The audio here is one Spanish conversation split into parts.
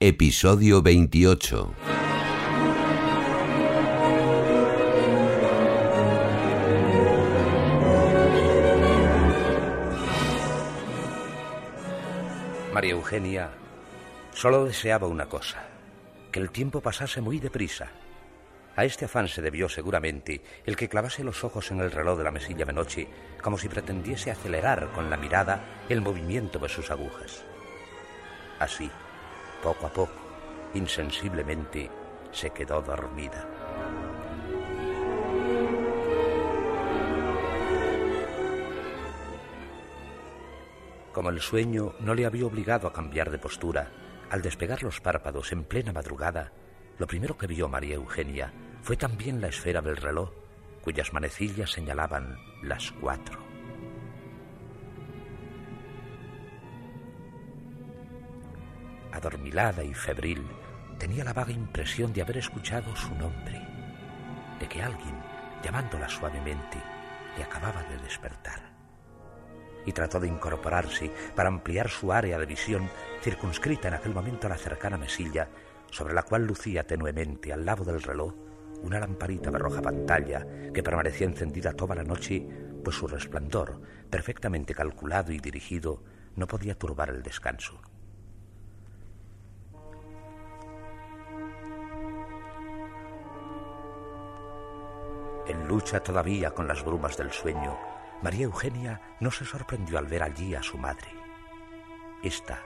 Episodio 28. María Eugenia Solo deseaba una cosa, que el tiempo pasase muy deprisa. A este afán se debió seguramente el que clavase los ojos en el reloj de la mesilla de noche, como si pretendiese acelerar con la mirada el movimiento de sus agujas. Así, poco a poco, insensiblemente, se quedó dormida. Como el sueño no le había obligado a cambiar de postura, al despegar los párpados en plena madrugada, lo primero que vio María Eugenia fue también la esfera del reloj, cuyas manecillas señalaban las cuatro. Adormilada y febril, tenía la vaga impresión de haber escuchado su nombre, de que alguien, llamándola suavemente, le acababa de despertar y trató de incorporarse para ampliar su área de visión, circunscrita en aquel momento a la cercana mesilla, sobre la cual lucía tenuemente al lado del reloj una lamparita de roja pantalla que permanecía encendida toda la noche, pues su resplandor, perfectamente calculado y dirigido, no podía turbar el descanso. En lucha todavía con las brumas del sueño, María Eugenia no se sorprendió al ver allí a su madre. Esta,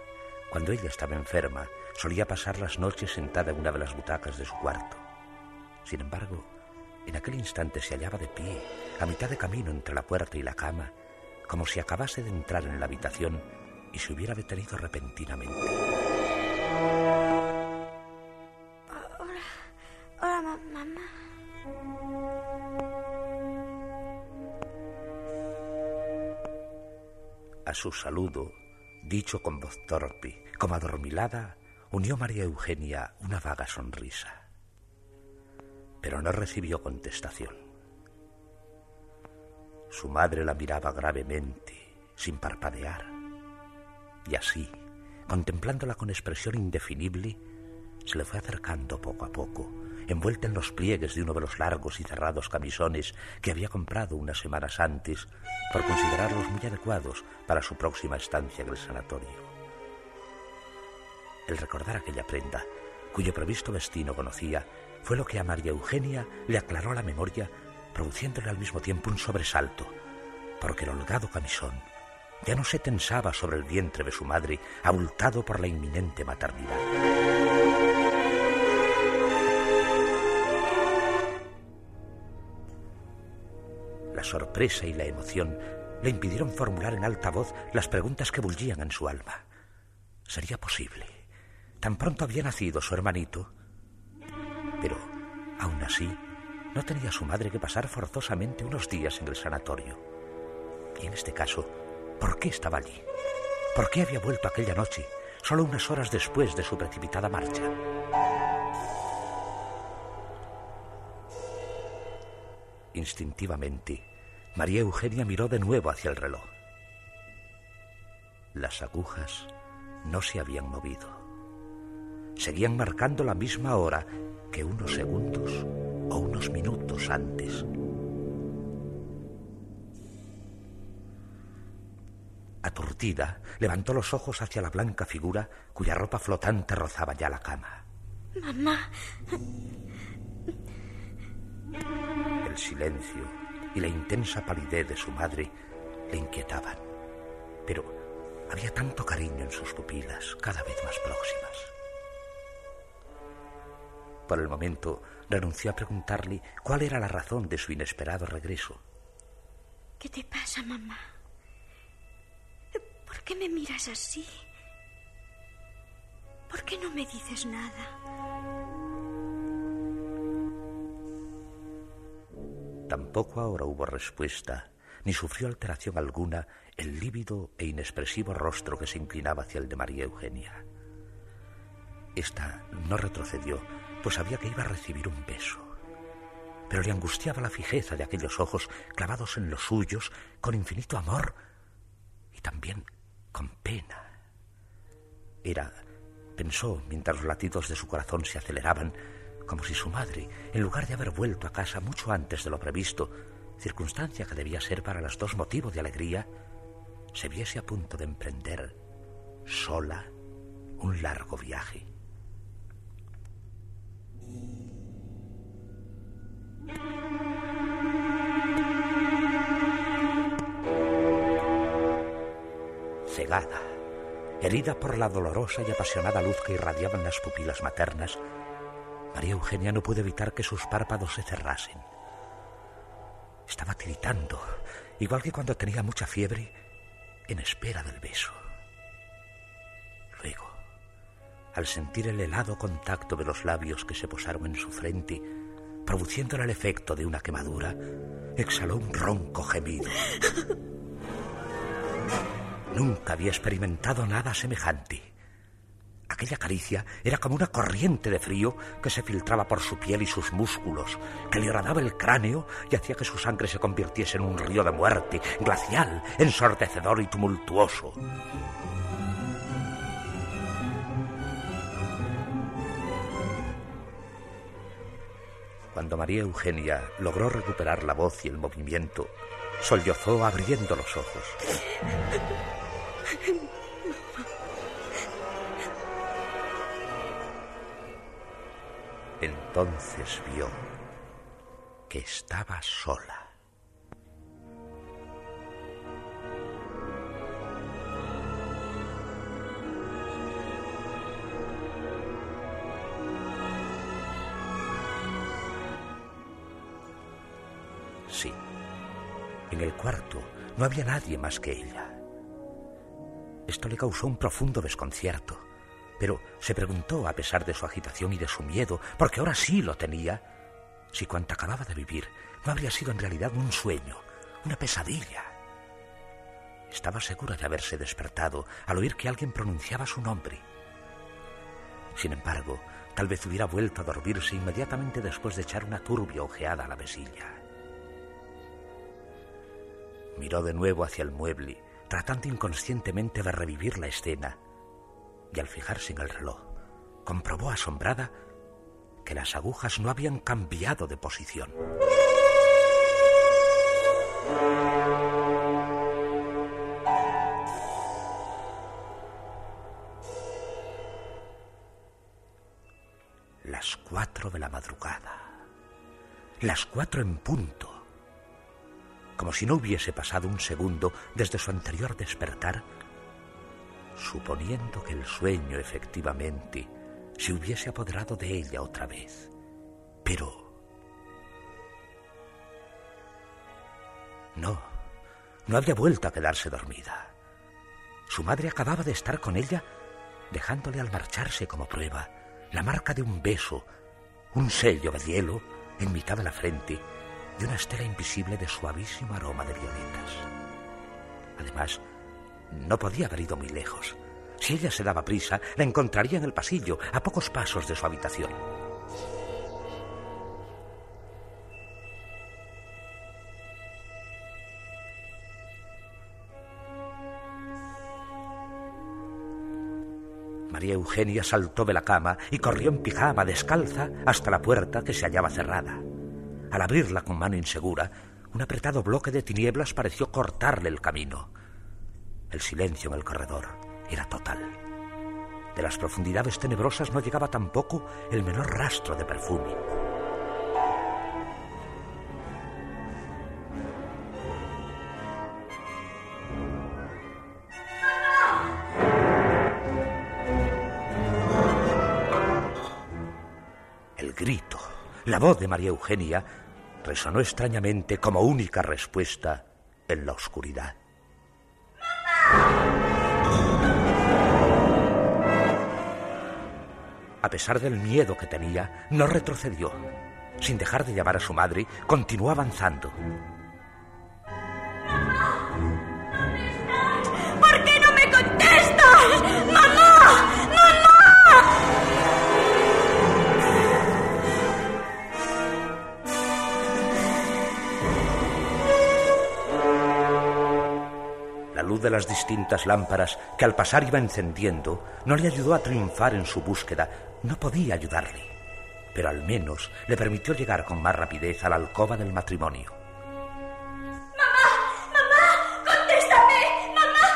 cuando ella estaba enferma, solía pasar las noches sentada en una de las butacas de su cuarto. Sin embargo, en aquel instante se hallaba de pie, a mitad de camino entre la puerta y la cama, como si acabase de entrar en la habitación y se hubiera detenido repentinamente. Su saludo, dicho con voz torpe, como adormilada, unió María Eugenia una vaga sonrisa. Pero no recibió contestación. Su madre la miraba gravemente, sin parpadear. Y así, contemplándola con expresión indefinible, se le fue acercando poco a poco, envuelta en los pliegues de uno de los largos y cerrados camisones que había comprado unas semanas antes por considerarlos muy adecuados para su próxima estancia en el sanatorio. El recordar aquella prenda, cuyo previsto destino conocía, fue lo que a María Eugenia le aclaró la memoria, produciéndole al mismo tiempo un sobresalto, porque el holgado camisón ya no se tensaba sobre el vientre de su madre, abultado por la inminente maternidad. Sorpresa y la emoción le impidieron formular en alta voz las preguntas que bullían en su alma. ¿Sería posible? Tan pronto había nacido su hermanito. Pero, aún así, no tenía su madre que pasar forzosamente unos días en el sanatorio. Y en este caso, ¿por qué estaba allí? ¿Por qué había vuelto aquella noche, solo unas horas después de su precipitada marcha? Instintivamente, María Eugenia miró de nuevo hacia el reloj. Las agujas no se habían movido. Seguían marcando la misma hora que unos segundos o unos minutos antes. Aturdida, levantó los ojos hacia la blanca figura cuya ropa flotante rozaba ya la cama. Mamá. El silencio y la intensa palidez de su madre le inquietaban. Pero había tanto cariño en sus pupilas, cada vez más próximas. Por el momento renunció a preguntarle cuál era la razón de su inesperado regreso. ¿Qué te pasa, mamá? ¿Por qué me miras así? ¿Por qué no me dices nada? Tampoco ahora hubo respuesta, ni sufrió alteración alguna el lívido e inexpresivo rostro que se inclinaba hacia el de María Eugenia. Esta no retrocedió, pues sabía que iba a recibir un beso. Pero le angustiaba la fijeza de aquellos ojos clavados en los suyos con infinito amor y también con pena. Era, pensó mientras los latidos de su corazón se aceleraban, como si su madre, en lugar de haber vuelto a casa mucho antes de lo previsto, circunstancia que debía ser para las dos motivo de alegría, se viese a punto de emprender sola un largo viaje. Cegada, herida por la dolorosa y apasionada luz que irradiaba en las pupilas maternas, María Eugenia no pudo evitar que sus párpados se cerrasen. Estaba tiritando, igual que cuando tenía mucha fiebre, en espera del beso. Luego, al sentir el helado contacto de los labios que se posaron en su frente, produciéndole el efecto de una quemadura, exhaló un ronco gemido. Nunca había experimentado nada semejante. Aquella caricia era como una corriente de frío que se filtraba por su piel y sus músculos, que le horadaba el cráneo y hacía que su sangre se convirtiese en un río de muerte, glacial, ensordecedor y tumultuoso. Cuando María Eugenia logró recuperar la voz y el movimiento, sollozó abriendo los ojos. Entonces vio que estaba sola. Sí, en el cuarto no había nadie más que ella. Esto le causó un profundo desconcierto pero se preguntó, a pesar de su agitación y de su miedo, porque ahora sí lo tenía, si cuanto acababa de vivir no habría sido en realidad un sueño, una pesadilla. Estaba segura de haberse despertado al oír que alguien pronunciaba su nombre. Sin embargo, tal vez hubiera vuelto a dormirse inmediatamente después de echar una turbia ojeada a la mesilla. Miró de nuevo hacia el mueble, tratando inconscientemente de revivir la escena, y al fijarse en el reloj, comprobó asombrada que las agujas no habían cambiado de posición. Las cuatro de la madrugada. Las cuatro en punto. Como si no hubiese pasado un segundo desde su anterior despertar suponiendo que el sueño efectivamente se hubiese apoderado de ella otra vez. Pero... No, no había vuelto a quedarse dormida. Su madre acababa de estar con ella, dejándole al marcharse como prueba la marca de un beso, un sello de hielo en mitad de la frente y una estela invisible de suavísimo aroma de violetas. Además, no podía haber ido muy lejos. Si ella se daba prisa, la encontraría en el pasillo, a pocos pasos de su habitación. María Eugenia saltó de la cama y corrió en pijama descalza hasta la puerta que se hallaba cerrada. Al abrirla con mano insegura, un apretado bloque de tinieblas pareció cortarle el camino. El silencio en el corredor era total. De las profundidades tenebrosas no llegaba tampoco el menor rastro de perfume. El grito, la voz de María Eugenia, resonó extrañamente como única respuesta en la oscuridad. A pesar del miedo que tenía, no retrocedió. Sin dejar de llamar a su madre, continuó avanzando. ¿Por qué no me contestas? ¡Mamá! ¡Mamá! La luz de las distintas lámparas que al pasar iba encendiendo no le ayudó a triunfar en su búsqueda, no podía ayudarle, pero al menos le permitió llegar con más rapidez a la alcoba del matrimonio. ¡Contéstame! ¡Mamá!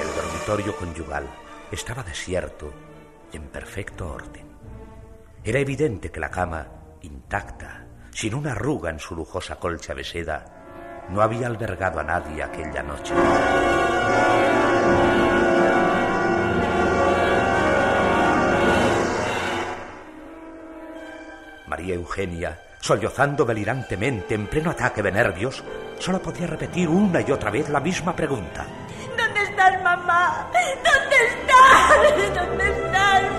El dormitorio conyugal estaba desierto y en perfecto orden. Era evidente que la cama, intacta, sin una arruga en su lujosa colcha de seda, no había albergado a nadie aquella noche. María Eugenia, sollozando delirantemente en pleno ataque de nervios, solo podía repetir una y otra vez la misma pregunta. ¿Dónde estás, mamá? ¿Dónde estás? ¿Dónde estás,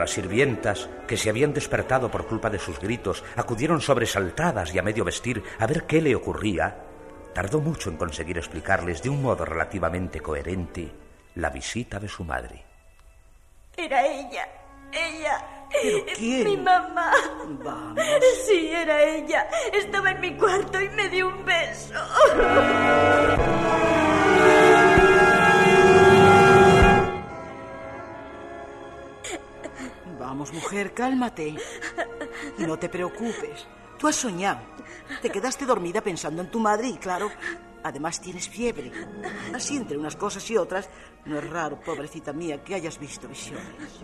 las sirvientas, que se habían despertado por culpa de sus gritos, acudieron sobresaltadas y a medio vestir a ver qué le ocurría, tardó mucho en conseguir explicarles de un modo relativamente coherente la visita de su madre. Era ella. Ella. ¿Pero quién? Mi mamá. Vamos. Sí, era ella. Estaba en mi cuarto y me dio un beso. Mujer, cálmate. Y no te preocupes. Tú has soñado. Te quedaste dormida pensando en tu madre y, claro, además tienes fiebre. Así, entre unas cosas y otras, no es raro, pobrecita mía, que hayas visto visiones.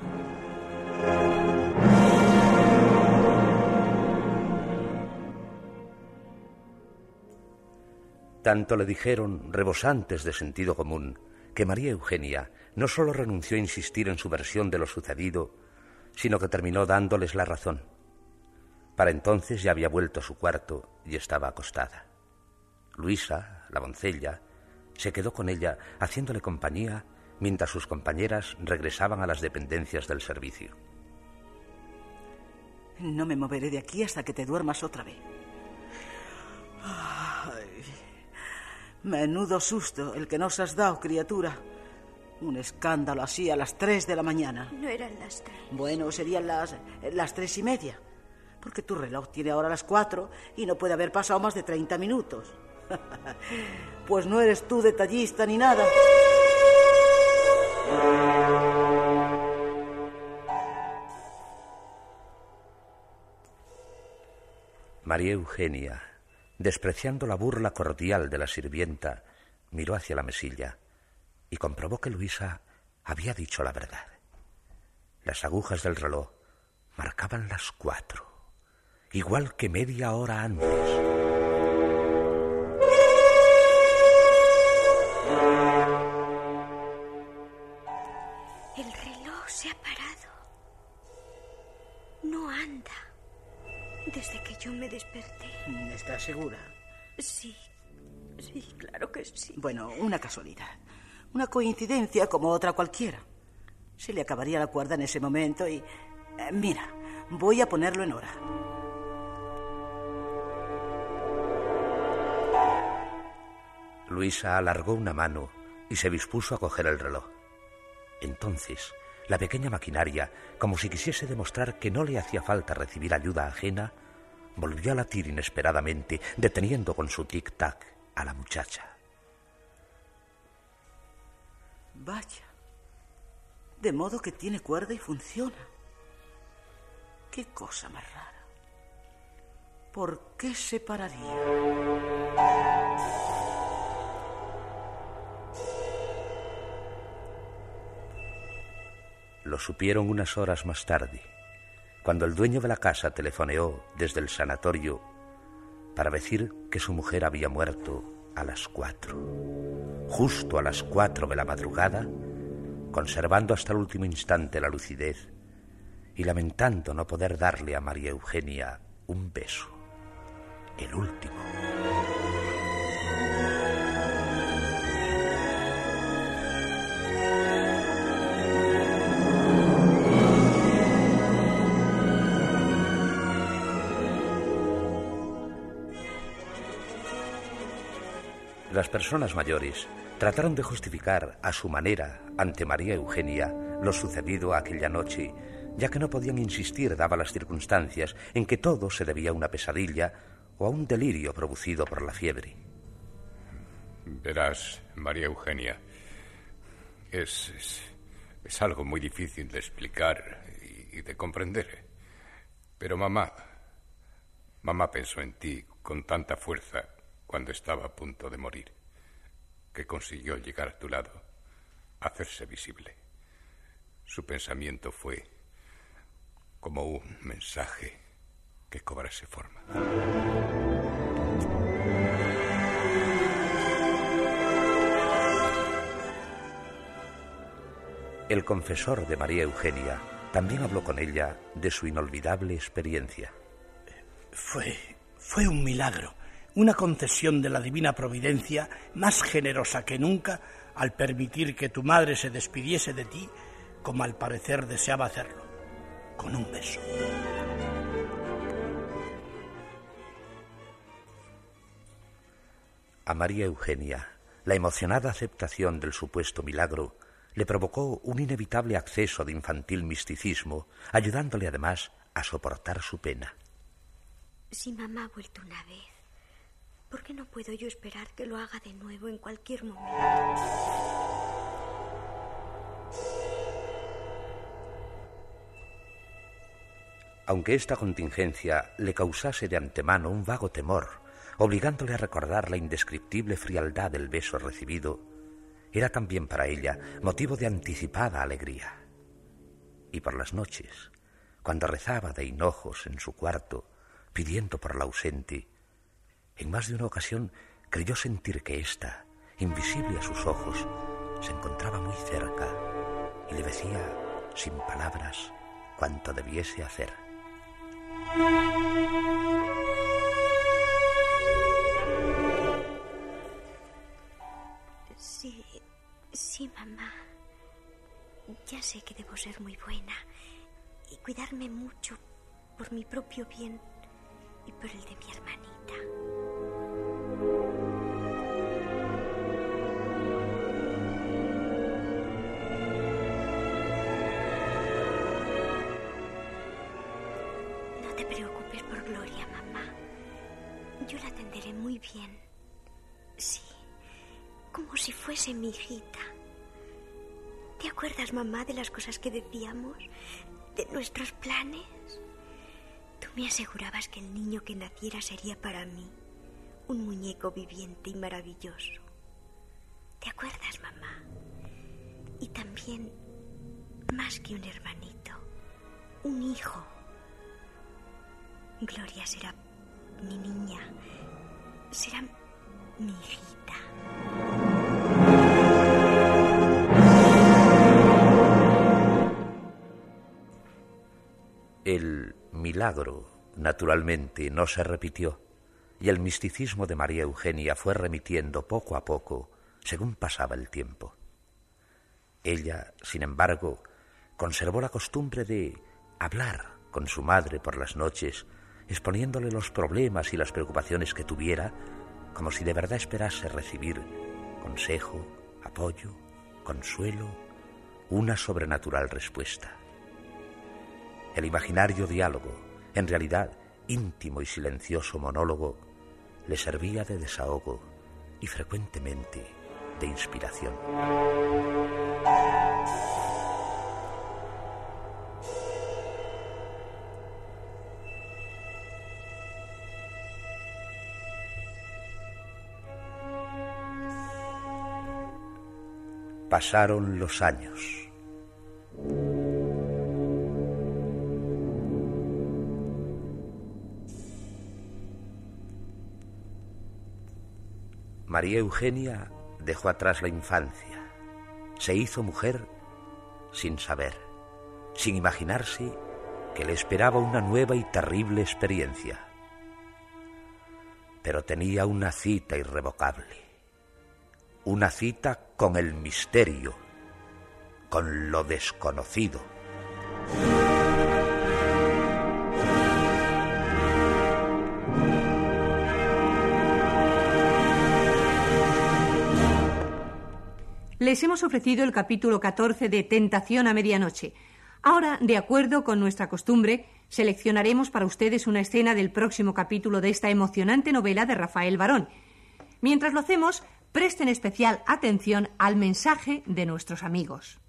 Tanto le dijeron, rebosantes de sentido común, que María Eugenia no solo renunció a insistir en su versión de lo sucedido, sino que terminó dándoles la razón. Para entonces ya había vuelto a su cuarto y estaba acostada. Luisa, la doncella, se quedó con ella haciéndole compañía mientras sus compañeras regresaban a las dependencias del servicio. No me moveré de aquí hasta que te duermas otra vez. Menudo susto el que nos has dado, criatura. Un escándalo así a las tres de la mañana. No eran las tres. Bueno, serían las, las tres y media. Porque tu reloj tiene ahora las cuatro y no puede haber pasado más de 30 minutos. pues no eres tú detallista ni nada. María Eugenia, despreciando la burla cordial de la sirvienta, miró hacia la mesilla y comprobó que Luisa había dicho la verdad. Las agujas del reloj marcaban las cuatro, igual que media hora antes. El reloj se ha parado. No anda. Desde que yo me desperté. ¿Estás segura? Sí. Sí, claro que sí. Bueno, una casualidad. Una coincidencia como otra cualquiera. Se le acabaría la cuerda en ese momento y... eh, mira, voy a ponerlo en hora. Luisa alargó una mano y se dispuso a coger el reloj. Entonces, la pequeña maquinaria, como si quisiese demostrar que no le hacía falta recibir ayuda ajena, volvió a latir inesperadamente, deteniendo con su tic-tac a la muchacha. Vaya. De modo que tiene cuerda y funciona. Qué cosa más rara. ¿Por qué se pararía? Lo supieron unas horas más tarde, cuando el dueño de la casa telefoneó desde el sanatorio para decir que su mujer había muerto a las cuatro. Justo a las cuatro de la madrugada, conservando hasta el último instante la lucidez y lamentando no poder darle a María Eugenia un beso, el último. Las personas mayores trataron de justificar a su manera ante María Eugenia lo sucedido aquella noche, ya que no podían insistir, dadas las circunstancias, en que todo se debía a una pesadilla o a un delirio producido por la fiebre. Verás, María Eugenia, es, es, algo muy difícil de explicar y de comprender. Pero mamá, mamá pensó en ti con tanta fuerza cuando estaba a punto de morir, que consiguió llegar a tu lado, hacerse visible. Su pensamiento fue como un mensaje que cobrase forma. El confesor de María Eugenia también habló con ella de su inolvidable experiencia. Fue, fue un milagro una concesión de la divina providencia más generosa que nunca al permitir que tu madre se despidiese de ti como al parecer deseaba hacerlo, con un beso. A María Eugenia, la emocionada aceptación del supuesto milagro le provocó un inevitable acceso de infantil misticismo, ayudándole además a soportar su pena. Si mamá ha vuelto una vez, ¿Por no puedo yo esperar que lo haga de nuevo en cualquier momento? Aunque esta contingencia le causase de antemano un vago temor, obligándole a recordar la indescriptible frialdad del beso recibido, era también para ella motivo de anticipada alegría. Y por las noches, cuando rezaba de hinojos en su cuarto, pidiendo por la ausente, en más de una ocasión creyó sentir que ésta, invisible a sus ojos, se encontraba muy cerca y le decía, sin palabras, cuanto debiese hacer. Sí, sí, mamá. Ya sé que debo ser muy buena y cuidarme mucho por mi propio bien y por el de mi hermanita. No te preocupes por Gloria, mamá. Yo la atenderé muy bien. Sí, como si fuese mi hijita. ¿Te acuerdas, mamá, de las cosas que decíamos? ¿De nuestros planes? Me asegurabas que el niño que naciera sería para mí un muñeco viviente y maravilloso. ¿Te acuerdas, mamá? Y también, más que un hermanito, un hijo. Gloria será mi niña, será mi hijita. El milagro, naturalmente, no se repitió y el misticismo de María Eugenia fue remitiendo poco a poco según pasaba el tiempo. Ella, sin embargo, conservó la costumbre de hablar con su madre por las noches, exponiéndole los problemas y las preocupaciones que tuviera, como si de verdad esperase recibir consejo, apoyo, consuelo, una sobrenatural respuesta. El imaginario diálogo, en realidad íntimo y silencioso monólogo, le servía de desahogo y frecuentemente de inspiración. Pasaron los años. María Eugenia dejó atrás la infancia, se hizo mujer sin saber, sin imaginarse que le esperaba una nueva y terrible experiencia. Pero tenía una cita irrevocable, una cita con el misterio, con lo desconocido. Les hemos ofrecido el capítulo 14 de Tentación a Medianoche. Ahora, de acuerdo con nuestra costumbre, seleccionaremos para ustedes una escena del próximo capítulo de esta emocionante novela de Rafael Barón. Mientras lo hacemos, presten especial atención al mensaje de nuestros amigos.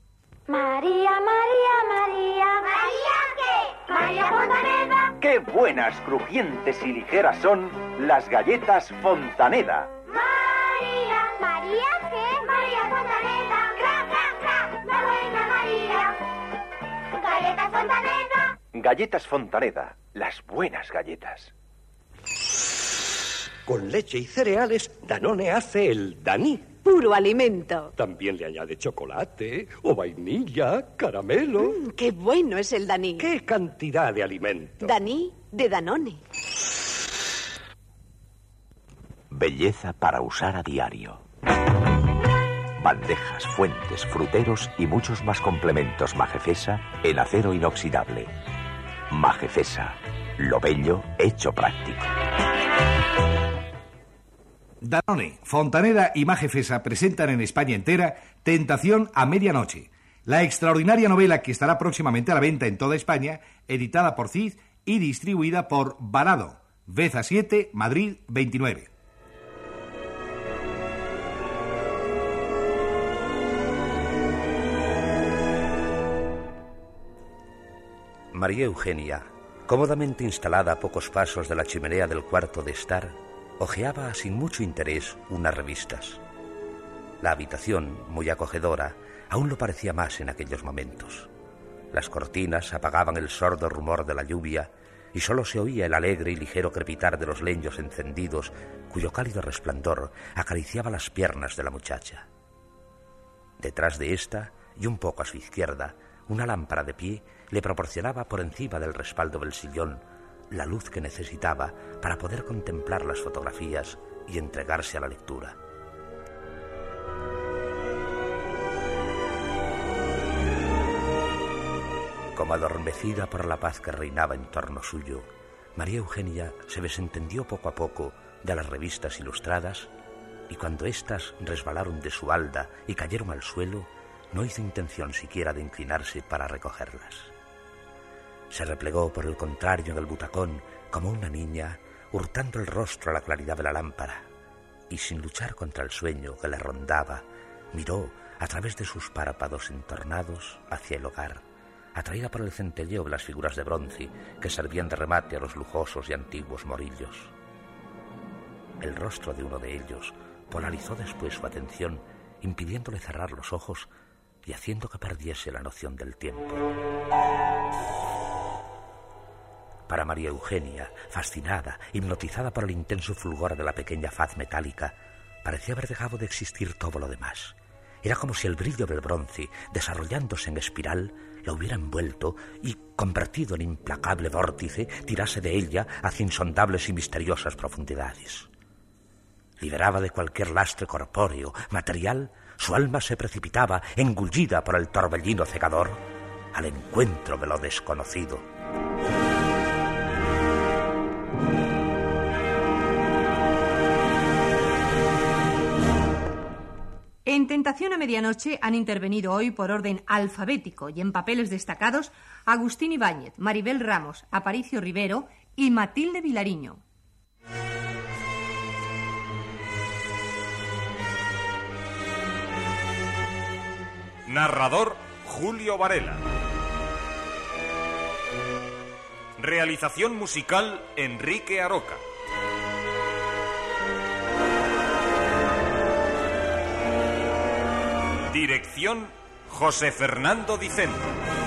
María, María, María. ¿María qué? María Fontaneda. Qué buenas, crujientes y ligeras son las galletas Fontaneda. María, María qué? María Fontaneda. Cra, cra, cra. La buena María. Galletas Fontaneda. Galletas Fontaneda, las buenas galletas. Con leche y cereales, Danone hace el Daní. Puro alimento. También le añade chocolate o vainilla, caramelo. Mm, ¡Qué bueno es el Daní! ¡Qué cantidad de alimento! Daní de Danone. Belleza para usar a diario. Bandejas, fuentes, fruteros y muchos más complementos Majefesa en acero inoxidable. Majefesa, lo bello hecho práctico. Danone, Fontaneda y Majefesa presentan en España entera Tentación a Medianoche, la extraordinaria novela que estará próximamente a la venta en toda España, editada por CID y distribuida por Varado, Beza 7, Madrid 29. María Eugenia, cómodamente instalada a pocos pasos de la chimenea del cuarto de estar, hojeaba sin mucho interés unas revistas. La habitación, muy acogedora, aún lo parecía más en aquellos momentos. Las cortinas apagaban el sordo rumor de la lluvia y sólo se oía el alegre y ligero crepitar de los leños encendidos cuyo cálido resplandor acariciaba las piernas de la muchacha. Detrás de ésta, y un poco a su izquierda, una lámpara de pie le proporcionaba por encima del respaldo del sillón la luz que necesitaba para poder contemplar las fotografías y entregarse a la lectura. Como adormecida por la paz que reinaba en torno suyo, María Eugenia se desentendió poco a poco de las revistas ilustradas y cuando éstas resbalaron de su alda y cayeron al suelo, no hizo intención siquiera de inclinarse para recogerlas. Se replegó por el contrario en el butacón como una niña, hurtando el rostro a la claridad de la lámpara, y sin luchar contra el sueño que le rondaba, miró a través de sus párpados entornados hacia el hogar, atraída por el centelleo de las figuras de bronce que servían de remate a los lujosos y antiguos morillos. El rostro de uno de ellos polarizó después su atención, impidiéndole cerrar los ojos y haciendo que perdiese la noción del tiempo. Para María Eugenia, fascinada, hipnotizada por el intenso fulgor de la pequeña faz metálica, parecía haber dejado de existir todo lo demás. Era como si el brillo del bronce, desarrollándose en espiral, la hubiera envuelto y, convertido en implacable vórtice, tirase de ella hacia insondables y misteriosas profundidades. Liberaba de cualquier lastre corpóreo, material, su alma se precipitaba, engullida por el torbellino cegador, al encuentro de lo desconocido. En Tentación a Medianoche han intervenido hoy por orden alfabético y en papeles destacados Agustín Ibáñez, Maribel Ramos, Aparicio Rivero y Matilde Vilariño. Narrador Julio Varela. Realización musical Enrique Aroca. Dirección José Fernando Dicento.